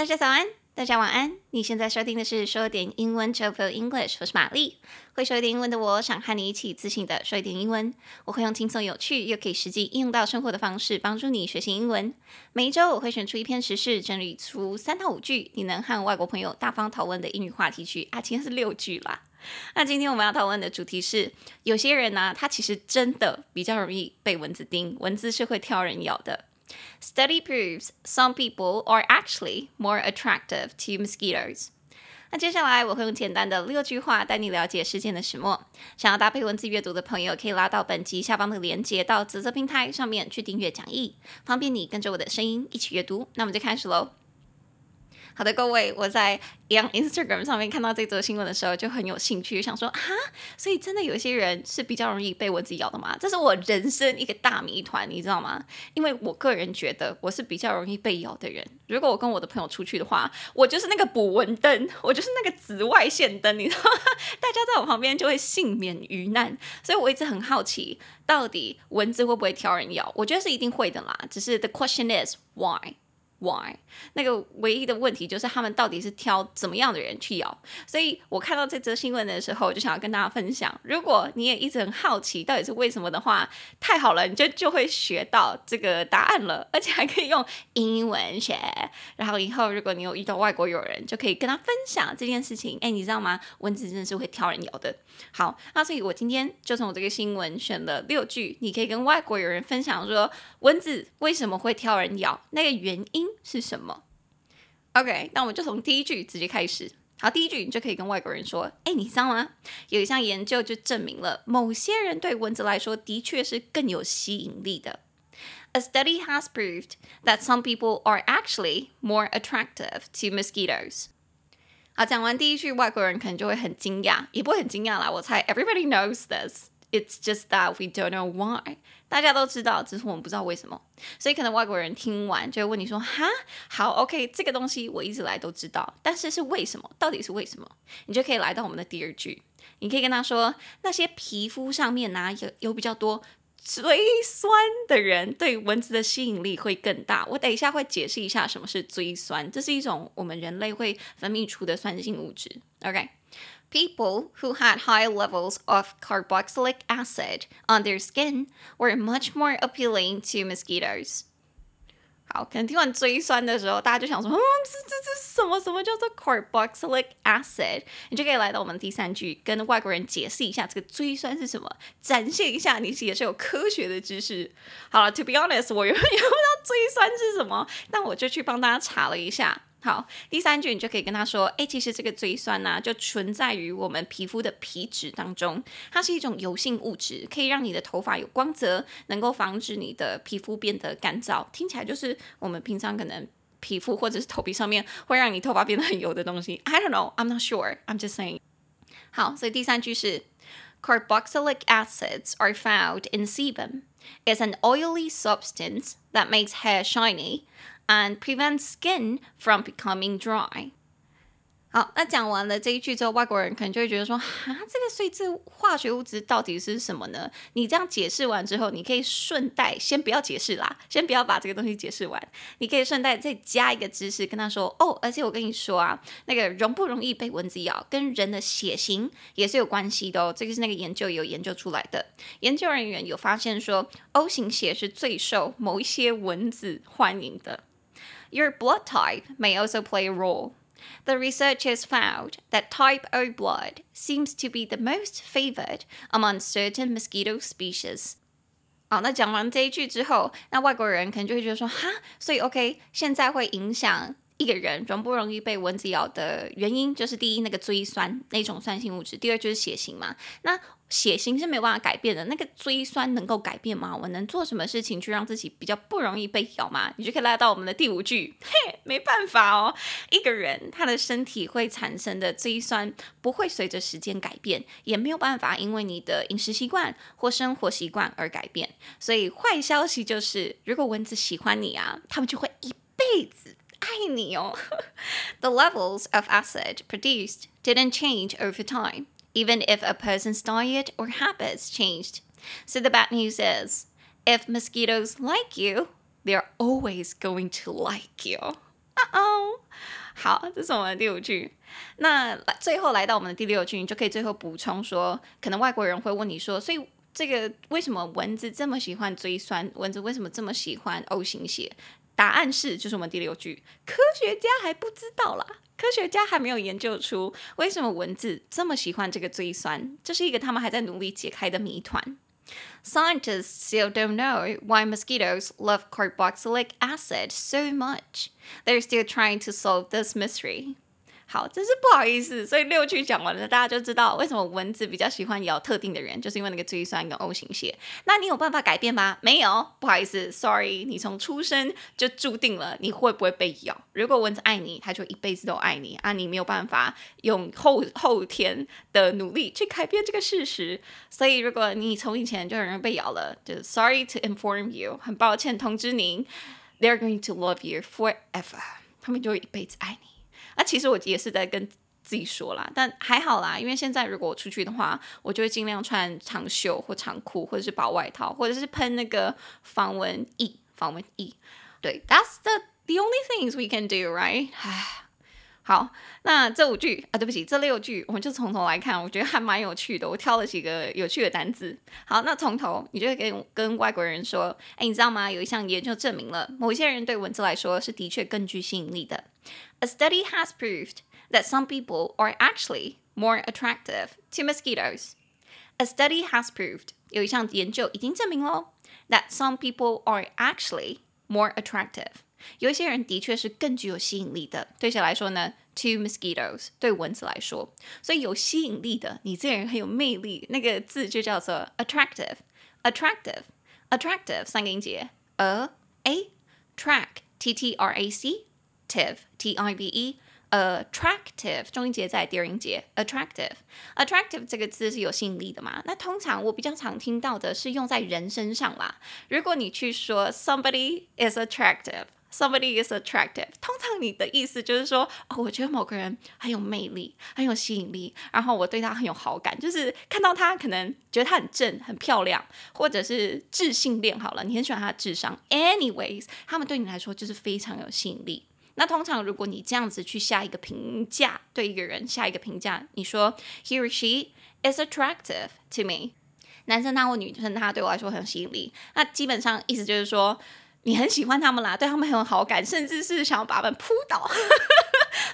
大家早安，大家晚安。你现在收听的是说点英文 Joyful English，我是玛丽。会说一点英文的我，想和你一起自信的说一点英文。我会用轻松有趣又可以实际应用到生活的方式，帮助你学习英文。每一周我会选出一篇时事，整理出三到五句你能和外国朋友大方讨论的英语话题句啊，今天是六句啦。那今天我们要讨论的主题是，有些人呢、他其实真的比较容易被蚊子叮，蚊子是会挑人咬的。Study proves some people are actually more attractive to mosquitoes。那接下来我会用简单的六句话带你了解事件的始末。想要搭配文字阅读的朋友，可以拉到本集下方的链接到紫色平台上面去订阅讲义，方便你跟着我的声音一起阅读。那我们就开始喽。好的，各位，我在 Instagram 上面看到这则新闻的时候就很有兴趣，想说啊，所以真的有一些人是比较容易被蚊子咬的吗？这是我人生一个大谜团，你知道吗？因为我个人觉得我是比较容易被咬的人。如果我跟我的朋友出去的话，我就是那个捕蚊灯，我就是那个紫外线灯，你知道吗？大家在我旁边就会幸免于难。所以我一直很好奇，到底蚊子会不会挑人咬？我觉得是一定会的啦，只是 the question is why。Why？那个唯一的问题就是他们到底是挑怎么样的人去咬？所以我看到这则新闻的时候，我就想要跟大家分享。如果你也一直很好奇到底是为什么的话，太好了，你就就会学到这个答案了，而且还可以用英文学。然后以后如果你有遇到外国友人，就可以跟他分享这件事情。哎，你知道吗？蚊子真的是会挑人咬的。好，那所以我今天就从我这个新闻选了六句，你可以跟外国友人分享说，蚊子为什么会挑人咬，那个原因。是什么？OK，那我们就从第一句直接开始。好，第一句你就可以跟外国人说：“哎，你知道吗？有一项研究就证明了，某些人对蚊子来说的确是更有吸引力的。A study has proved that some people are actually more attractive to mosquitoes。”好，讲完第一句，外国人可能就会很惊讶，也不会很惊讶啦。我猜 everybody knows this。 It's just that we don't know why。大家都知道，只是我们不知道为什么。所以可能外国人听完就会问你说：“哈，好，OK，这个东西我一直来都知道，但是是为什么？到底是为什么？”你就可以来到我们的第二句，你可以跟他说：“那些皮肤上面呢、有有比较多追酸的人，对蚊子的吸引力会更大。”我等一下会解释一下什么是追酸，这是一种我们人类会分泌出的酸性物质。OK。People who had high levels of carboxylic acid on their skin were much more appealing to mosquitoes. 好，可能听完追酸的时候，大家就想说，嗯，这这这什么什么叫做 carboxylic acid？你就可以来到我们第三句，跟外国人解释一下这个追酸是什么，展现一下你也是有科学的知识。好了，to be honest，我原本 也不知道追酸是什么，那我就去帮大家查了一下。好，第三句你就可以跟他说，哎，其实这个追酸呢、啊，就存在于我们皮肤的皮脂当中，它是一种油性物质，可以让你的头发有光泽，能够防止你的皮肤变得干燥。听起来就是我们平常可能皮肤或者是头皮上面会让你头发变得很油的东西。I don't know, I'm not sure, I'm just saying。好，所以第三句是，Carboxylic acids are found in sebum. It's an oily substance that makes hair shiny. And prevent skin from becoming dry。好，那讲完了这一句之后，外国人可能就会觉得说，啊，这个水质化学物质到底是什么呢？你这样解释完之后，你可以顺带先不要解释啦，先不要把这个东西解释完，你可以顺带再加一个知识，跟他说，哦，而且我跟你说啊，那个容不容易被蚊子咬，跟人的血型也是有关系的哦。这个是那个研究有研究出来的，研究人员有发现说，O 型血是最受某一些蚊子欢迎的。Your blood type may also play a role. The researchers found that type O blood seems to be the most favored among certain mosquito species. 好，那讲完这一句之后，那外国人可能就会觉得说，哈，所以 OK，现在会影响。 一个人容不容易被蚊子咬的原因，就是第一，那个追酸那种酸性物质；第二，就是血型嘛。那血型是没办法改变的，那个追酸能够改变吗？我能做什么事情去让自己比较不容易被咬吗？你就可以拉到我们的第五句，嘿，没办法哦。一个人他的身体会产生的追酸不会随着时间改变，也没有办法因为你的饮食习惯或生活习惯而改变。所以坏消息就是，如果蚊子喜欢你啊，他们就会一辈子。爱你哦。The levels of acid produced didn't change over time, even if a person's diet or habits changed. So the bad news is, if mosquitoes like you, they're always going to like you. 哦，好，这是我们的第五句。那最后来到我们的第六句，你就可以最后补充说，可能外国人会问你说，所以这个为什么蚊子这么喜欢椎酸？蚊子为什么这么喜欢 O 型血？ 答案是，就是我们第六句，科学家还不知道啦，科学家还没有研究出为什么蚊子这么喜欢这个椎酸，这是一个他们还在努力解开的谜团。Scientists still don't know why mosquitoes love carboxylic acid so much. They're still trying to solve this mystery. 好，真是不好意思，所以六句讲完了，大家就知道为什么蚊子比较喜欢咬特定的人，就是因为那个椎酸跟 O 型血。那你有办法改变吗？没有，不好意思，sorry，你从出生就注定了你会不会被咬。如果蚊子爱你，它就一辈子都爱你啊，你没有办法用后后天的努力去改变这个事实。所以如果你从以前就有人被咬了，就 sorry to inform you，很抱歉通知您，they're going to love you forever，他们就会一辈子爱你。那、其实我也是在跟自己说啦，但还好啦，因为现在如果我出去的话，我就会尽量穿长袖或长裤，或者是薄外套，或者是喷那个防蚊液。防蚊液，对，That's the the only things we can do, right？好，那这五句啊，对不起，这六句我们就从头来看，我觉得还蛮有趣的。我挑了几个有趣的单字。好，那从头，你就会跟跟外国人说，哎，你知道吗？有一项研究证明了，某些人对蚊子来说是的确更具吸引力的。A study has proved that some people are actually more attractive to mosquitoes. A study has proved 有一项研究已经证明了，that some people are actually more attractive. 有一些人的确是更具有吸引力的，对谁来说呢？To mosquitoes，对蚊子来说，所以有吸引力的，你这个人很有魅力，那个字就叫做 attractive，attractive，attractive，三个音节，a a track，t t r a c，tive t i v e，attractive，重音节在第二音节，attractive，attractive 这个字是有吸引力的嘛？那通常我比较常听到的是用在人身上啦。如果你去说 somebody is attractive。 Somebody is attractive。通常你的意思就是说，哦，我觉得某个人很有魅力，很有吸引力，然后我对他很有好感，就是看到他可能觉得他很正、很漂亮，或者是智性恋好了，你很喜欢他的智商。Anyways，他们对你来说就是非常有吸引力。那通常如果你这样子去下一个评价，对一个人下一个评价，你说 He or she is attractive to me。男生他或女生他对我来说很有吸引力，那基本上意思就是说。你很喜欢他们啦，对他们很有好感，甚至是想要把他们扑倒。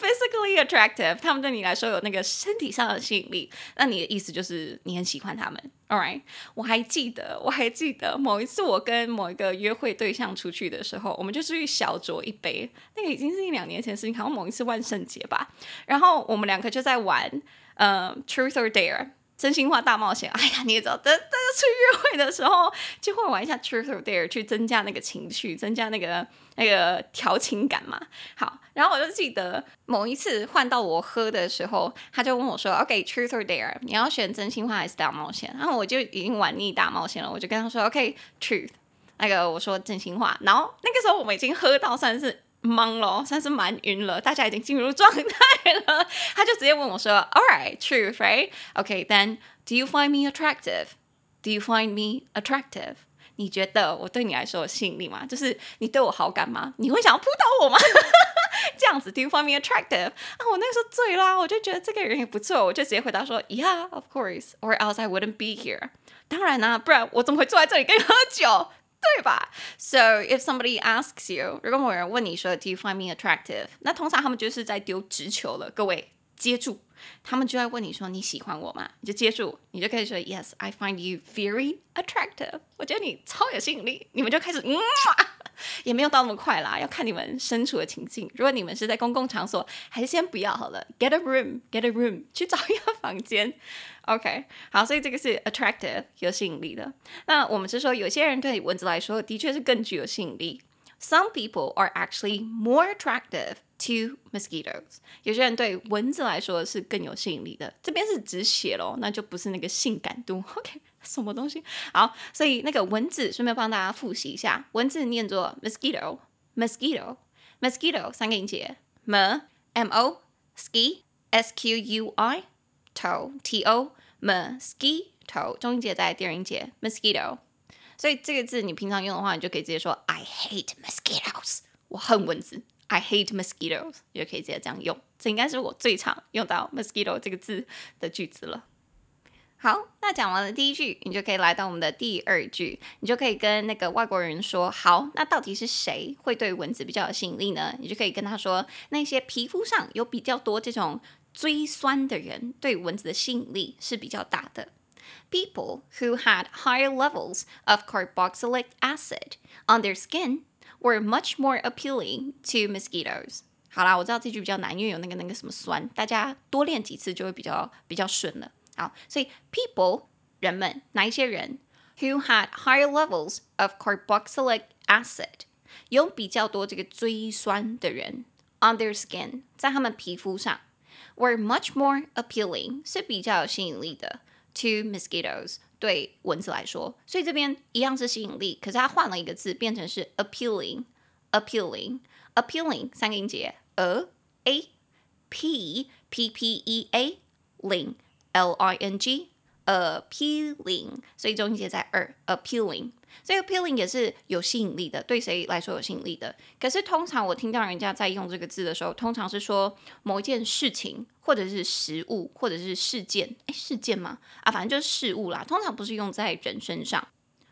Physically attractive，他们对你来说有那个身体上的吸引力。那你的意思就是你很喜欢他们，All right？我还记得，我还记得某一次我跟某一个约会对象出去的时候，我们就出去小酌一杯，那个已经是一两年前的事情，好像某一次万圣节吧。然后我们两个就在玩，呃，Truth or Dare。真心话大冒险，哎呀，你也知道，大家去约会的时候就会玩一下 Truth or Dare，去增加那个情绪，增加那个那个调情感嘛。好，然后我就记得某一次换到我喝的时候，他就问我说：“OK，Truth or Dare，你要选真心话还是大冒险？”然后我就已经玩腻大冒险了，我就跟他说：“OK，Truth。”那个我说真心话，然后那个时候我们已经喝到算是。懵了，算是蛮晕了，大家已经进入状态了。他就直接问我说：“All right, true, right? Okay, then do you find me attractive? Do you find me attractive? 你觉得我对你来说有吸引力吗？就是你对我好感吗？你会想要扑倒我吗？这样子，Do you find me attractive？啊，我那时候醉啦，我就觉得这个人也不错，我就直接回答说：Yeah, of course, or else I wouldn't be here。当然啦，不然我怎么会坐在这里跟你喝酒？”对吧？So if somebody asks you，如果某人问你说 Do you find me attractive？那通常他们就是在丢直球了。各位接住，他们就在问你说你喜欢我吗？你就接住，你就可以说 Yes, I find you very attractive。我觉得你超有吸引力。你们就开始嗯。也没有到那么快啦，要看你们身处的情境。如果你们是在公共场所，还是先不要好了。Get a room, get a room，去找一个房间。OK，好，所以这个是 attractive 有吸引力的。那我们是说，有些人对蚊子来说的确是更具有吸引力。Some people are actually more attractive to mosquitoes。有些人对蚊子来说是更有吸引力的。这边是只写咯，那就不是那个性感度。OK。什么东西？好，所以那个蚊子，顺便帮大家复习一下，蚊子念作 mosquito，mosquito，mosquito，三个音节，m m o ski s q u i to t o mosquito，中音节在第二音节 mosquito，所以这个字你平常用的话，你就可以直接说 I hate mosquitoes，我恨蚊子 I hate mosquitoes，也可以直接这样用。这应该是我最常用到 mosquito 这个字的句子了。好，那讲完了第一句，你就可以来到我们的第二句，你就可以跟那个外国人说：好，那到底是谁会对蚊子比较有吸引力呢？你就可以跟他说，那些皮肤上有比较多这种椎酸的人，对蚊子的吸引力是比较大的。People who had higher levels of carboxylic acid on their skin were much more appealing to mosquitoes. 好啦，我知道这句比较难，因为有那个那个什么酸，大家多练几次就会比较比较顺了。好，所以 people 人们哪一些人 who had higher levels of carboxylic acid 有比较多这个椎酸的人 on their skin 在他们皮肤上 were much more appealing 是比较有吸引力的 to mosquitoes 对蚊子来说，所以这边一样是吸引力，可是它换了一个字，变成是 appealing appealing appealing 三个音节 a a p p p e a ling L I N G appealing，所以中心节在二 appealing，所以 appealing 也是有吸引力的，对谁来说有吸引力的？可是通常我听到人家在用这个字的时候，通常是说某一件事情，或者是食物，或者是事件，哎，事件吗？啊，反正就是事物啦，通常不是用在人身上。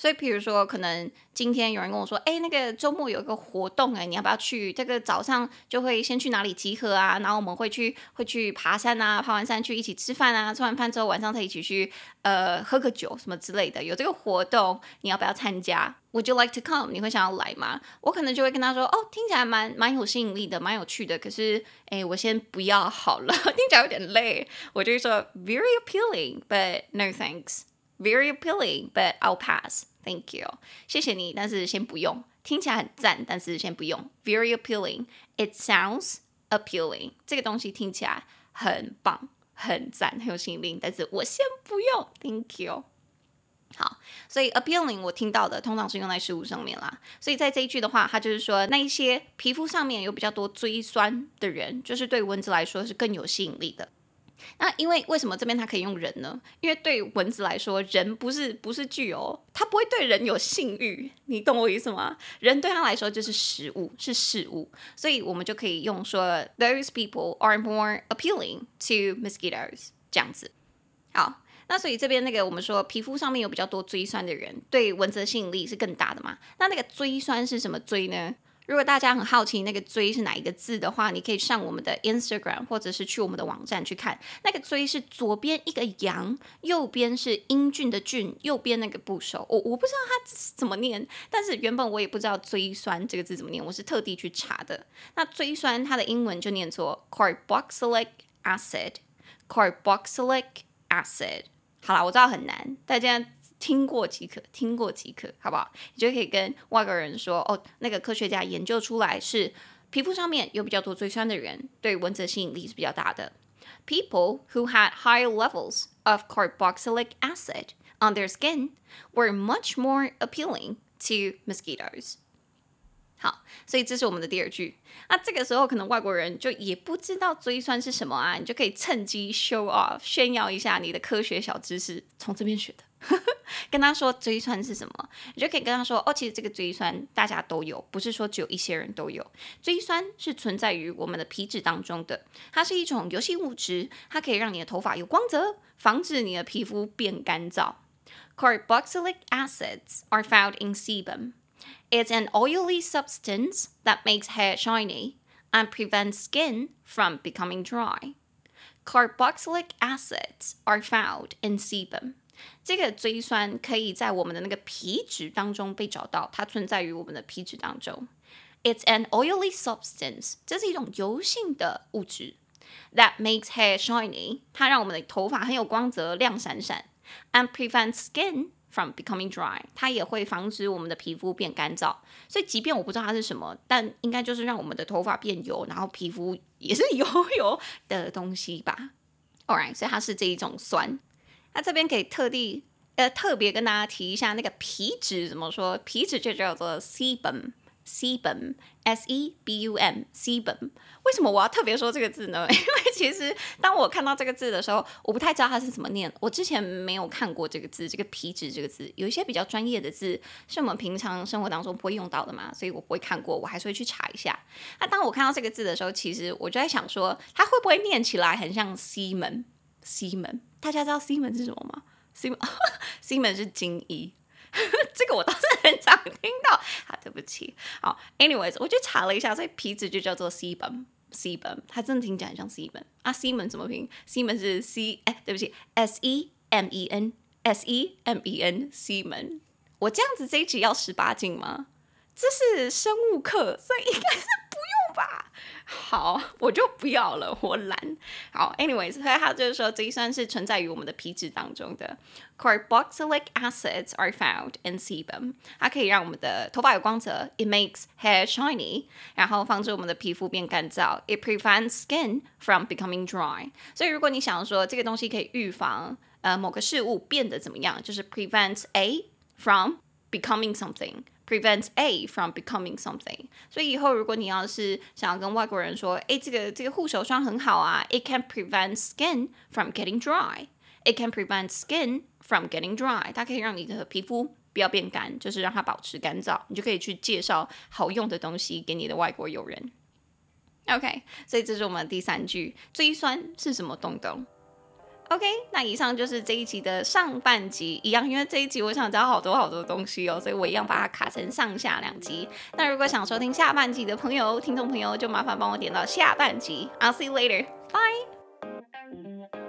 所以，比如说，可能今天有人跟我说，哎，那个周末有一个活动，哎，你要不要去？这个早上就会先去哪里集合啊？然后我们会去，会去爬山啊，爬完山去一起吃饭啊，吃完饭之后晚上再一起去，呃，喝个酒什么之类的。有这个活动，你要不要参加？Would you like to come？你会想要来吗？我可能就会跟他说，哦，听起来蛮蛮有吸引力的，蛮有趣的。可是，哎，我先不要好了，听起来有点累。我就会说，very appealing，but no thanks。Very appealing, but I'll pass. Thank you. 谢谢你，但是先不用。听起来很赞，但是先不用。Very appealing. It sounds appealing. 这个东西听起来很棒，很赞，很有吸引力，但是我先不用。Thank you. 好，所以 appealing 我听到的通常是用在事物上面啦。所以在这一句的话，它就是说那一些皮肤上面有比较多椎酸的人，就是对蚊子来说是更有吸引力的。那因为为什么这边它可以用人呢？因为对蚊子来说，人不是不是具有，它不会对人有性欲，你懂我意思吗？人对它来说就是食物，是事物，所以我们就可以用说，Those people are more appealing to mosquitoes 这样子。好，那所以这边那个我们说皮肤上面有比较多椎酸的人，对蚊子的吸引力是更大的嘛？那那个椎酸是什么椎呢？如果大家很好奇那个“锥”是哪一个字的话，你可以上我们的 Instagram，或者是去我们的网站去看。那个“锥”是左边一个羊，右边是英俊的“俊”，右边那个部首。我我不知道它怎么念，但是原本我也不知道“锥酸”这个字怎么念，我是特地去查的。那“锥酸”它的英文就念作 carboxylic acid，carboxylic acid。好啦，我知道很难，大家。听过即可，听过即可，好不好？你就可以跟外国人说，哦，那个科学家研究出来是皮肤上面有比较多椎酸的人，对蚊子的吸引力是比较大的。People who had high levels of carboxylic acid on their skin were much more appealing to mosquitoes. 好，所以这是我们的第二句。那这个时候可能外国人就也不知道椎酸是什么啊，你就可以趁机 show off 炫耀一下你的科学小知识，从这边学的。跟他说椎酸是什么，你就可以跟他说哦，其实这个椎酸大家都有，不是说只有一些人都有。椎酸是存在于我们的皮脂当中的，它是一种油性物质，它可以让你的头发有光泽，防止你的皮肤变干燥。Carboxylic acids are found in sebum. It's an oily substance that makes hair shiny and prevents skin from becoming dry. Carboxylic acids are found in sebum. 这个椎酸可以在我们的那个皮脂当中被找到，它存在于我们的皮脂当中。It's an oily substance，这是一种油性的物质。That makes hair shiny，它让我们的头发很有光泽、亮闪闪。And prevents skin from becoming dry，它也会防止我们的皮肤变干燥。所以，即便我不知道它是什么，但应该就是让我们的头发变油，然后皮肤也是 油油的东西吧。All right，所以它是这一种酸。那这边可以特地呃特别跟大家提一下，那个皮脂怎么说？皮脂就叫做 sebum。sebum，s e b u m，sebum。为什么我要特别说这个字呢？因为其实当我看到这个字的时候，我不太知道它是怎么念。我之前没有看过这个字，这个皮质这个字，有一些比较专业的字是我们平常生活当中不会用到的嘛，所以我不会看过，我还是会去查一下。那当我看到这个字的时候，其实我就在想说，它会不会念起来很像西门？西门，大家知道西门是什么吗？西门，西门是金一。这个我倒是很常听到，好，对不起。好，anyways，我就查了一下，所以皮子就叫做 sebum，sebum，它真的听起来很像 sebum 啊。西门怎么拼西门是 C，哎，对不起，S E M E N S E M E N 西门。我这样子这一集要十八禁吗？这是生物课，所以应该是吧。好，我就不要了，我懒。好，anyways，所以他就是说，这一酸是存在于我们的皮脂当中的。Carboxylic acids are found in sebum。它可以让我们的头发有光泽，it makes hair shiny，然后防止我们的皮肤变干燥，it prevents skin from becoming dry。所以如果你想说这个东西可以预防呃某个事物变得怎么样，就是 prevents A from becoming something。 Prevents A from becoming something。所以以后如果你要是想要跟外国人说，哎，这个这个护手霜很好啊，It can prevent skin from getting dry。It can prevent skin from getting dry。它可以让你的皮肤不要变干，就是让它保持干燥。你就可以去介绍好用的东西给你的外国友人。OK，所以这是我们第三句，椎酸是什么东东？OK，那以上就是这一集的上半集，一样，因为这一集我想讲好多好多东西哦，所以我一样把它卡成上下两集。那如果想收听下半集的朋友，听众朋友就麻烦帮我点到下半集。I'll see you later. Bye.